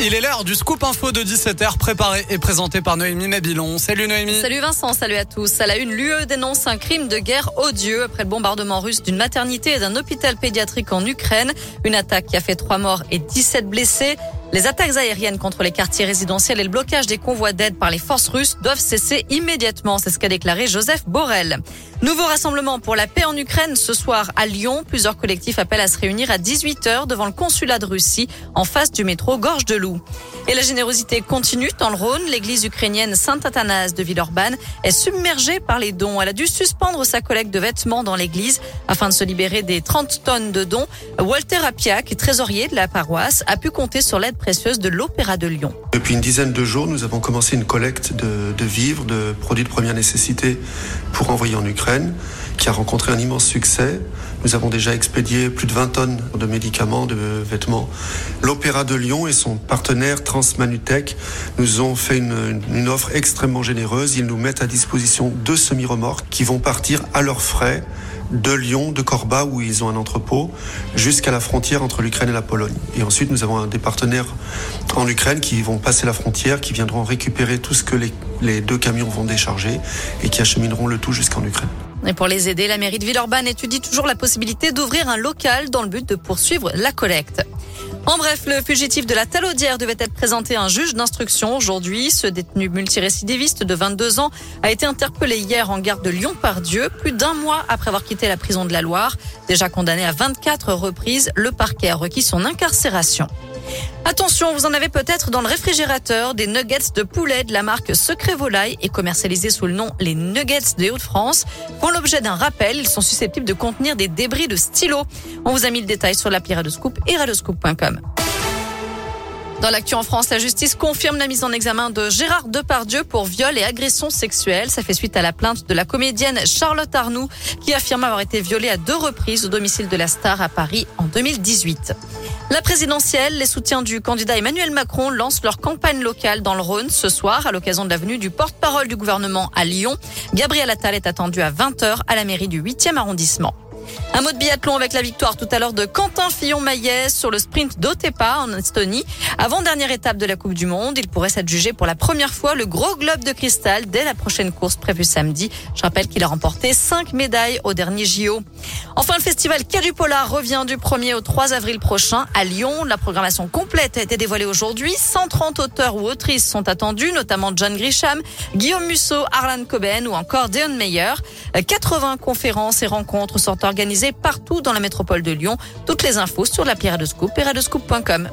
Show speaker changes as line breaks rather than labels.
Il est l'heure du scoop info de 17h préparé et présenté par Noémie Mabilon. Salut Noémie.
Salut Vincent, salut à tous. À la une, l'UE dénonce un crime de guerre odieux après le bombardement russe d'une maternité et d'un hôpital pédiatrique en Ukraine. Une attaque qui a fait trois morts et 17 blessés. Les attaques aériennes contre les quartiers résidentiels et le blocage des convois d'aide par les forces russes doivent cesser immédiatement. C'est ce qu'a déclaré Joseph Borrell. Nouveau rassemblement pour la paix en Ukraine ce soir à Lyon. Plusieurs collectifs appellent à se réunir à 18h devant le consulat de Russie en face du métro Gorge de Loup. Et la générosité continue dans le Rhône. L'église ukrainienne Saint-Athanas de Villeurbanne est submergée par les dons. Elle a dû suspendre sa collecte de vêtements dans l'église afin de se libérer des 30 tonnes de dons. Walter Apiac, trésorier de la paroisse, a pu compter sur l'aide précieuse de l'Opéra de Lyon.
Depuis une dizaine de jours, nous avons commencé une collecte de, vivres, de produits de première nécessité pour envoyer en Ukraine, qui a rencontré un immense succès. Nous avons déjà expédié plus de 20 tonnes de médicaments, de vêtements. L'Opéra de Lyon et son partenaire Transmanutech nous ont fait une, une offre extrêmement généreuse. Ils nous mettent à disposition deux semi-remorques qui vont partir à leurs frais de Lyon, de Corba, où ils ont un entrepôt, jusqu'à la frontière entre l'Ukraine et la Pologne. Et ensuite, nous avons des partenaires en Ukraine qui vont passer la frontière, qui viendront récupérer tout ce que les, les deux camions vont décharger et qui achemineront le tout jusqu'en Ukraine.
Et pour les aider, la mairie de Villeurbanne étudie toujours la possibilité d'ouvrir un local dans le but de poursuivre la collecte. En bref, le fugitif de la Talaudière devait être présenté à un juge d'instruction aujourd'hui. Ce détenu multirécidiviste de 22 ans a été interpellé hier en garde de Lyon-Pardieu, plus d'un mois après avoir quitté la prison de la Loire. Déjà condamné à 24 reprises, le parquet a requis son incarcération. Attention, vous en avez peut-être dans le réfrigérateur des nuggets de poulet de la marque Secret Volaille et commercialisés sous le nom les Nuggets des Hauts-de-France. Font l'objet d'un rappel, ils sont susceptibles de contenir des débris de stylo. On vous a mis le détail sur l'appli Radoscoop et radoscoop.com. Dans l'actu en France, la justice confirme la mise en examen de Gérard Depardieu pour viol et agression sexuelle. Ça fait suite à la plainte de la comédienne Charlotte Arnoux qui affirme avoir été violée à deux reprises au domicile de la star à Paris en 2018. La présidentielle, les soutiens du candidat Emmanuel Macron lancent leur campagne locale dans le Rhône ce soir à l'occasion de la venue du porte-parole du gouvernement à Lyon. Gabriel Attal est attendu à 20h à la mairie du 8e arrondissement. Un mot de biathlon avec la victoire tout à l'heure de Quentin Fillon-Maillet sur le sprint d'Otepa en Estonie. Avant dernière étape de la Coupe du Monde, il pourrait s'adjuger pour la première fois le gros globe de cristal dès la prochaine course prévue samedi. Je rappelle qu'il a remporté cinq médailles au dernier JO. Enfin, le festival Polar revient du 1er au 3 avril prochain à Lyon. La programmation complète a été dévoilée aujourd'hui. 130 auteurs ou autrices sont attendus, notamment John Grisham, Guillaume Musso, Arlan Coben ou encore Deon Meyer. 80 conférences et rencontres sont organisées partout dans la métropole de Lyon. Toutes les infos sur l'appli Radescoop et radescoop.com.